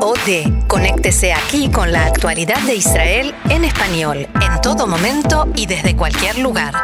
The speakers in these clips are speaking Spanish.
O de. Conéctese aquí con la actualidad de Israel en español, en todo momento y desde cualquier lugar.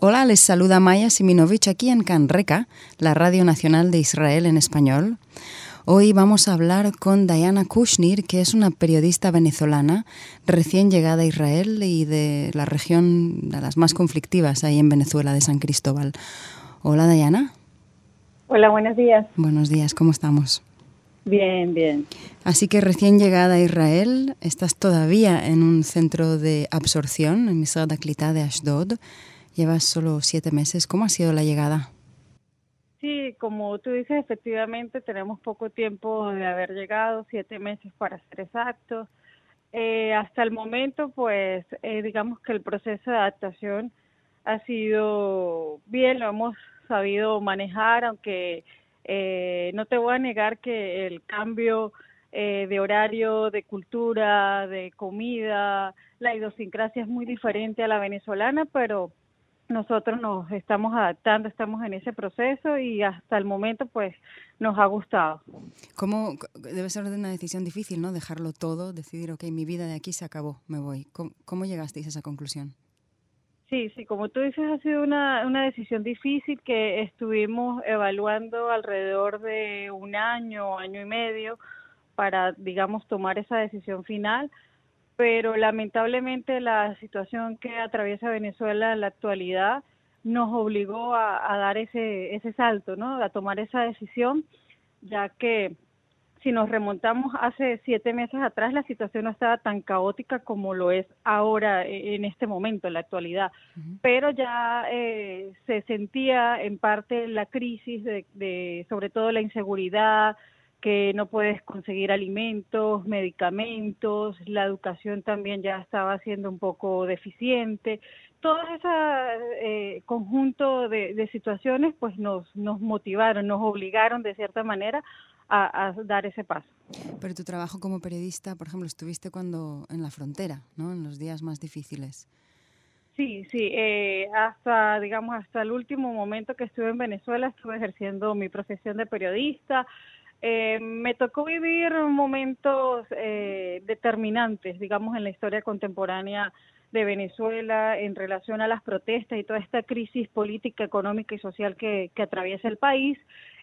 Hola, les saluda Maya Siminovich aquí en Canreca, la Radio Nacional de Israel en español. Hoy vamos a hablar con Diana Kushnir, que es una periodista venezolana recién llegada a Israel y de la región de las más conflictivas ahí en Venezuela, de San Cristóbal. Hola, Diana. Hola, buenos días. Buenos días, ¿cómo estamos? Bien, bien. Así que recién llegada a Israel, estás todavía en un centro de absorción, en Misrad Aklita de Ashdod. Llevas solo siete meses. ¿Cómo ha sido la llegada? Sí, como tú dices, efectivamente tenemos poco tiempo de haber llegado, siete meses para ser exactos. Eh, hasta el momento, pues, eh, digamos que el proceso de adaptación ha sido bien, lo hemos sabido manejar, aunque eh, no te voy a negar que el cambio de horario, de cultura, de comida, la idiosincrasia es muy diferente a la venezolana, pero nosotros nos estamos adaptando, estamos en ese proceso y hasta el momento pues nos ha gustado. ¿Cómo debe ser una decisión difícil, ¿no? Dejarlo todo, decidir, ok, mi vida de aquí se acabó, me voy. ¿Cómo, cómo llegasteis a esa conclusión? Sí, sí, como tú dices, ha sido una, una decisión difícil que estuvimos evaluando alrededor de un año, año y medio para, digamos, tomar esa decisión final pero lamentablemente la situación que atraviesa Venezuela en la actualidad nos obligó a, dar ese, ese salto, ¿no? A tomar esa decisión, ya que si nos remontamos hace siete meses atrás, la situación no estaba tan caótica como lo es ahora, e, en este momento, en la actualidad. Pero ya eh, se sentía en parte la crisis de, de, sobre todo la inseguridad, que no puedes conseguir alimentos, medicamentos, la educación también ya estaba siendo un poco deficiente. Todo ese eh, conjunto de, situaciones pues nos, nos motivaron, nos obligaron de cierta manera a, dar ese paso. Pero tu trabajo como periodista, por ejemplo, estuviste cuando en la frontera, ¿no? En los días más difíciles. Sí, sí, eh, hasta, digamos, hasta el último momento que estuve en Venezuela estuve ejerciendo mi profesión de periodista, eh, me tocó vivir momentos eh, determinantes, digamos, en la historia contemporánea de Venezuela en relación a las protestas y toda esta crisis política, económica y social que, que atraviesa el país,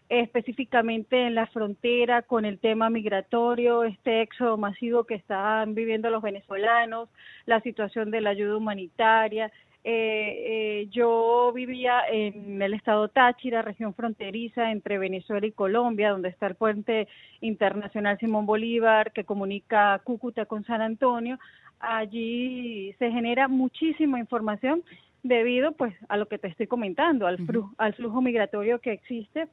específicamente en la frontera con el tema migratorio, este éxodo masivo que están viviendo los venezolanos, la situación de la ayuda humanitaria, eh, eh, yo vivía en el estado Táchira, región fronteriza entre Venezuela y Colombia, donde está el puente internacional Simón Bolívar que comunica Cúcuta con San Antonio. Allí se genera muchísima información debido pues a lo que te estoy comentando, al, flujo, al flujo migratorio que existe,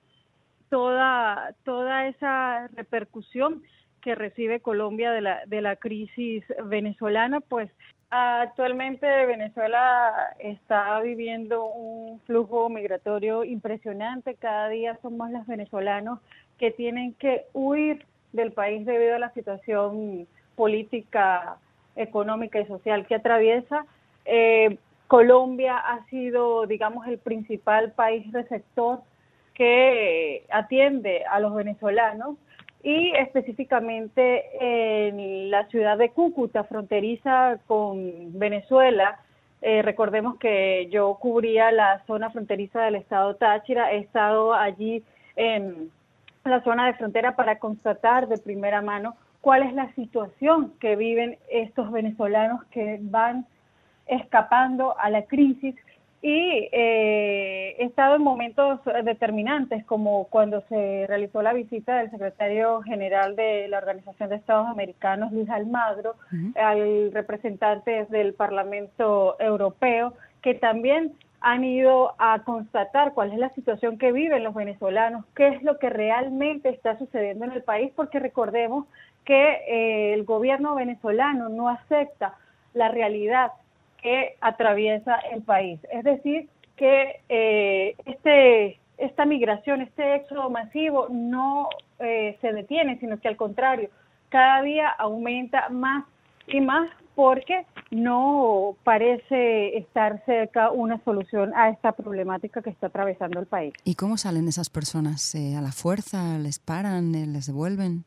toda, toda esa repercusión que recibe Colombia de la, de la crisis venezolana, pues Actualmente Venezuela está viviendo un flujo migratorio impresionante. Cada día son más los venezolanos que tienen que huir del país debido a la situación política, económica y social que atraviesa. Eh, Colombia ha sido, digamos, el principal país receptor que atiende a los venezolanos y específicamente en la ciudad de Cúcuta, fronteriza con Venezuela. Eh, recordemos que yo cubría la zona fronteriza del estado Táchira, he estado allí en la zona de frontera para constatar de primera mano cuál es la situación que viven estos venezolanos que van escapando a la crisis y eh, he estado en momentos determinantes, como cuando se realizó la visita del secretario general de la Organización de Estados Americanos, Luis Almagro, al representante del Parlamento Europeo, que también han ido a constatar cuál es la situación que viven los venezolanos, qué es lo que realmente está sucediendo en el país, porque recordemos que eh, el gobierno venezolano no acepta la realidad que atraviesa el país. Es decir, que eh, este, esta migración, este éxodo masivo no eh, se detiene, sino que al contrario, cada día aumenta más y más porque no parece estar cerca una solución a esta problemática que está atravesando el país. ¿Y cómo salen esas personas? ¿A la fuerza? ¿Les paran? ¿Les devuelven?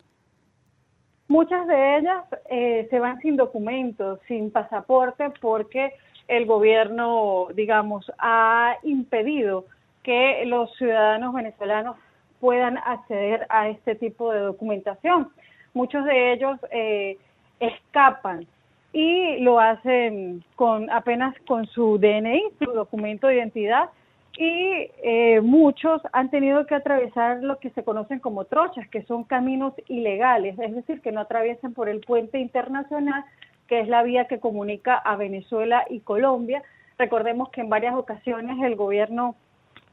Muchas de ellas eh, se van sin documentos, sin pasaporte, porque el gobierno, digamos, ha impedido que los ciudadanos venezolanos puedan acceder a este tipo de documentación. Muchos de ellos eh, escapan y lo hacen con apenas con su DNI, su documento de identidad, y eh, muchos han tenido que atravesar lo que se conocen como trochas, que son caminos ilegales, es decir, que no atraviesan por el puente internacional, que es la vía que comunica a Venezuela y Colombia. Recordemos que en varias ocasiones el gobierno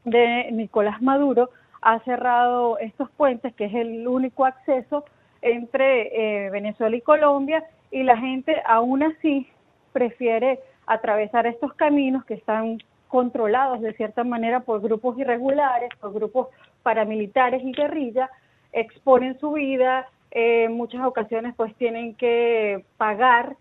de Nicolás Maduro ha cerrado estos puentes, que es el único acceso entre eh, Venezuela y Colombia, y la gente aún así prefiere atravesar estos caminos que están controlados de cierta manera por grupos irregulares, por grupos paramilitares y guerrillas, exponen su vida, eh, en muchas ocasiones pues tienen que pagar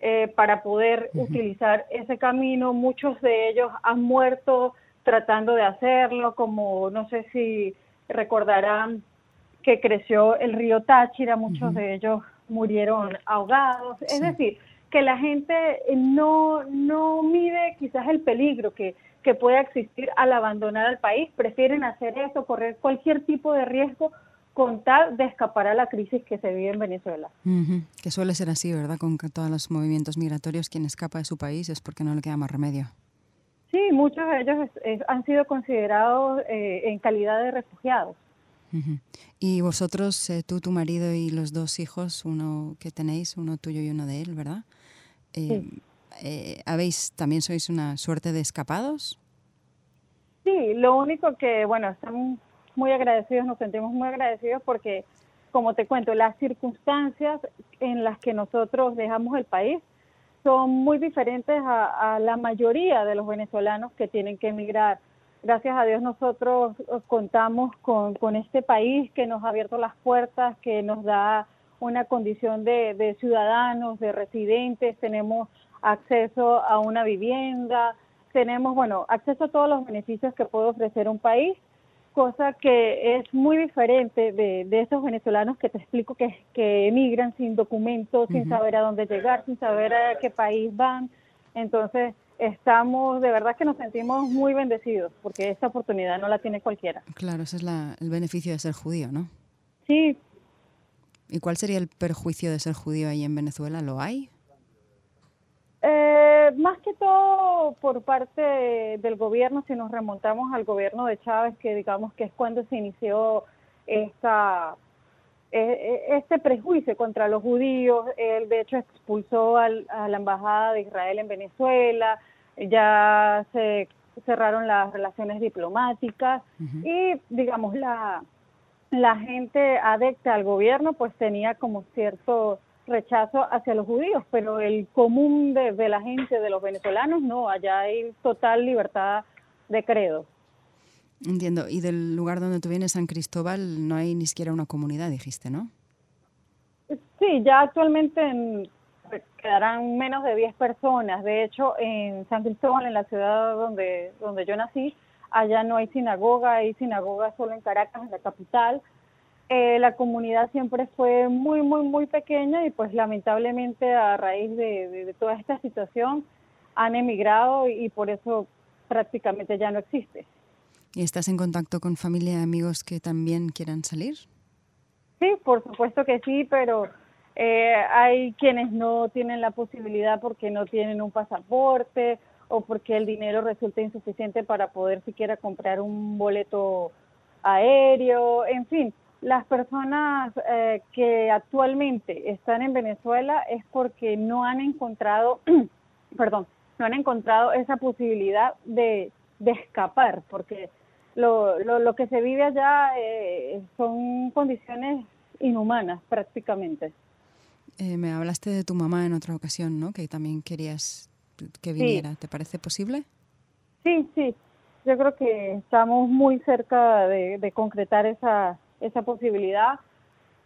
eh, para poder utilizar ese camino, muchos de ellos han muerto tratando de hacerlo, como no sé si recordarán que creció el río Táchira, muchos de ellos murieron ahogados, es decir, que la gente no, no mide quizás el peligro que, que pueda existir al abandonar al país, prefieren hacer eso, correr cualquier tipo de riesgo con tal de escapar a la crisis que se vive en Venezuela. Que suele ser así, ¿verdad? Con todos los movimientos migratorios, quien escapa de su país es porque no le queda más remedio. Sí, muchos de ellos han sido considerados eh, en calidad de refugiados. Y vosotros, eh, tú, tu marido y los dos hijos, uno que tenéis, uno tuyo y uno de él, ¿verdad? Eh, eh, ¿Habéis, también sois una suerte de escapados? Sí, lo único que, bueno, estamos muy agradecidos, nos sentimos muy agradecidos porque, como te cuento, las circunstancias en las que nosotros dejamos el país son muy diferentes a la mayoría de los venezolanos que tienen que emigrar gracias a Dios nosotros contamos con, con, este país que nos ha abierto las puertas, que nos da una condición de, de, ciudadanos, de residentes, tenemos acceso a una vivienda, tenemos, bueno, acceso a todos los beneficios que puede ofrecer un país, cosa que es muy diferente de, de esos venezolanos que te explico que, que emigran sin documentos, sin saber a dónde llegar, sin saber a qué país van. Entonces, estamos, de verdad que nos sentimos muy bendecidos, porque esta oportunidad no la tiene cualquiera. Claro, ese es el beneficio de ser judío, ¿no? Sí. ¿Y cuál sería el perjuicio de ser judío ahí en Venezuela? ¿Lo hay? Eh, más que todo por parte del gobierno, si nos remontamos al gobierno de Chávez, que digamos que es cuando se inició esta e, e, este prejuicio contra los judíos. Él, de hecho, expulsó a la embajada de Israel en Venezuela, ya se cerraron las relaciones diplomáticas y, digamos, la, la gente adecta al gobierno pues tenía como cierto rechazo hacia los judíos, pero el común de, de la gente, de los venezolanos, no, allá hay total libertad de credo. Entiendo. Y del lugar donde tú vienes, San Cristóbal, no hay ni siquiera una comunidad, dijiste, ¿no? Sí, ya actualmente quedarán menos de 10 personas. De hecho, en San Cristóbal, en la ciudad donde, donde yo nací, allá no hay sinagoga, hay sinagoga solo en Caracas, en la capital. Eh, la comunidad siempre fue muy, muy, muy pequeña y pues lamentablemente a raíz de, de toda esta situación han emigrado y por eso prácticamente ya no existe. ¿Y estás en contacto con familia y amigos que también quieran salir? Sí, por supuesto que sí, pero eh, hay quienes no tienen la posibilidad porque no tienen un pasaporte o porque el dinero resulta insuficiente para poder siquiera comprar un boleto aéreo, en fin, las personas eh, que actualmente están en Venezuela es porque no han encontrado, perdón, no han encontrado esa posibilidad de, de escapar, porque lo, lo, lo que se vive allá eh, son condiciones inhumanas prácticamente. Eh, me hablaste de tu mamá en otra ocasión, ¿no? Que también querías que viniera. ¿Te parece posible? Sí, sí. Yo creo que estamos muy cerca de, de concretar esa, esa posibilidad.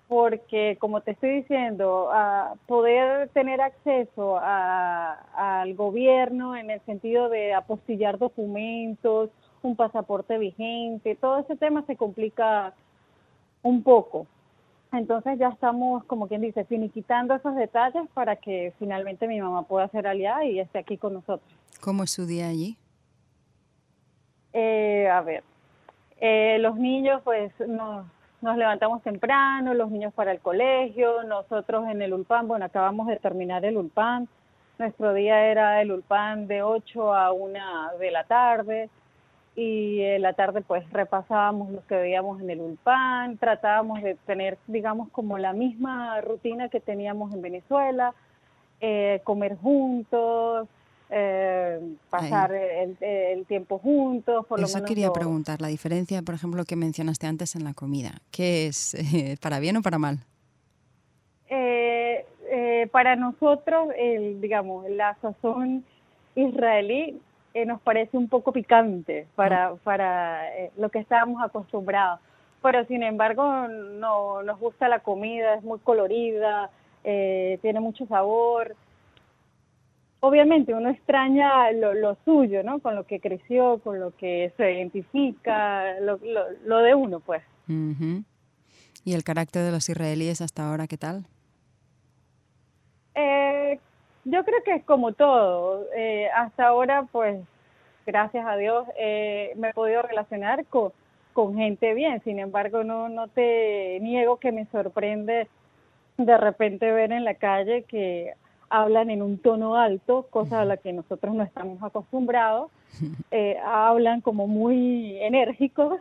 porque como te estoy diciendo, a poder tener acceso al gobierno en el sentido de apostillar documentos, un pasaporte vigente, todo ese tema se complica un poco. Entonces ya estamos, como quien dice, finiquitando esos detalles para que finalmente mi mamá pueda ser aliada y esté aquí con nosotros. ¿Cómo es su día allí? Eh, a ver, eh, los niños pues nos, nos levantamos temprano, los niños para el colegio, nosotros en el ULPAN, bueno, acabamos de terminar el ULPAN, nuestro día era el ULPAN de 8 a 1 de la tarde, y en la tarde pues repasábamos lo que veíamos en el Ulpan, tratábamos de tener digamos como la misma rutina que teníamos en Venezuela, eh, comer juntos, eh, pasar el, tiempo juntos. Por Eso quería preguntar, la diferencia, por ejemplo, que mencionaste antes en la comida, ¿qué es para bien o para mal? Eh, para nosotros, el, digamos, la sazón israelí eh, nos parece un poco picante para, para eh, lo que estábamos acostumbrados. Pero sin embargo no nos gusta la comida, es muy colorida, eh, tiene mucho sabor. Obviamente uno extraña lo, lo, suyo, ¿no? Con lo que creció, con lo que se identifica, lo, lo, de uno, pues. ¿Y el carácter de los israelíes hasta ahora qué tal? Eh, yo creo que es como todo. Eh, hasta ahora, pues, gracias a Dios, eh, me he podido relacionar con, con gente bien. Sin embargo, no, no te niego que me sorprende de repente ver en la calle que hablan en un tono alto, cosa a la que nosotros no estamos acostumbrados. Eh, hablan como muy enérgicos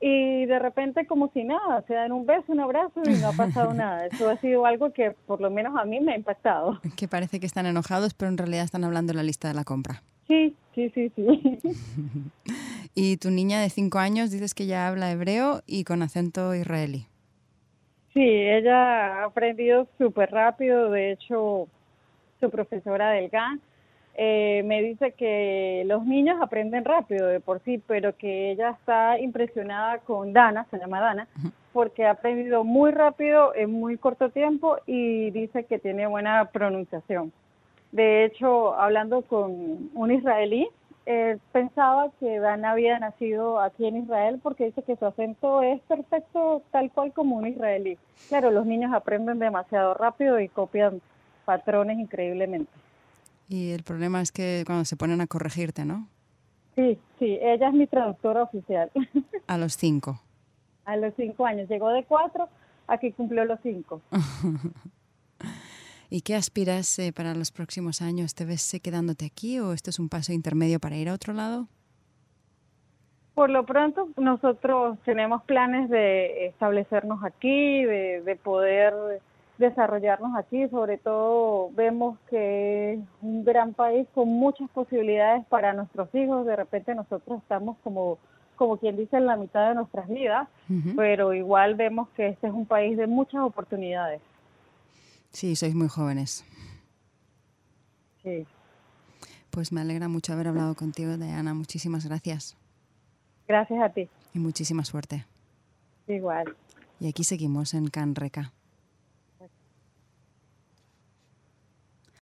y de repente como si nada, se dan un beso, un abrazo y no ha pasado nada. Eso ha sido algo que por lo menos a mí me ha impactado. Que parece que están enojados, pero en realidad están hablando en la lista de la compra. Sí, sí, sí, sí. y tu niña de cinco años dices que ya habla hebreo y con acento israelí. Sí, ella ha aprendido súper rápido, de hecho su profesora del GAN eh, me dice que los niños aprenden rápido de por sí, pero que ella está impresionada con Dana, se llama Dana, porque ha aprendido muy rápido en muy corto tiempo y dice que tiene buena pronunciación. De hecho, hablando con un israelí, pensaba que Dana había nacido aquí en Israel porque dice que su acento es perfecto tal cual como un israelí. Claro, los niños aprenden demasiado rápido y copian patrones increíblemente. Y el problema es que cuando se ponen a corregirte, ¿no? Sí, sí, ella es mi traductora oficial. A los cinco. A los cinco años. Llegó de cuatro, aquí cumplió los cinco. ¿Y qué aspiras eh, para los próximos años? ¿Te ves eh, quedándote aquí o esto es un paso intermedio para ir a otro lado? Por lo pronto, nosotros tenemos planes de establecernos aquí, de, de poder desarrollarnos aquí, sobre todo vemos que es un gran país con muchas posibilidades para nuestros hijos, de repente nosotros estamos como como quien dice en la mitad de nuestras vidas, pero igual vemos que este es un país de muchas oportunidades. Sí, sois muy jóvenes. Sí. Pues me alegra mucho haber hablado contigo, Diana. Muchísimas gracias. Gracias a ti. Y muchísima suerte. Igual. Y aquí seguimos en Canreca.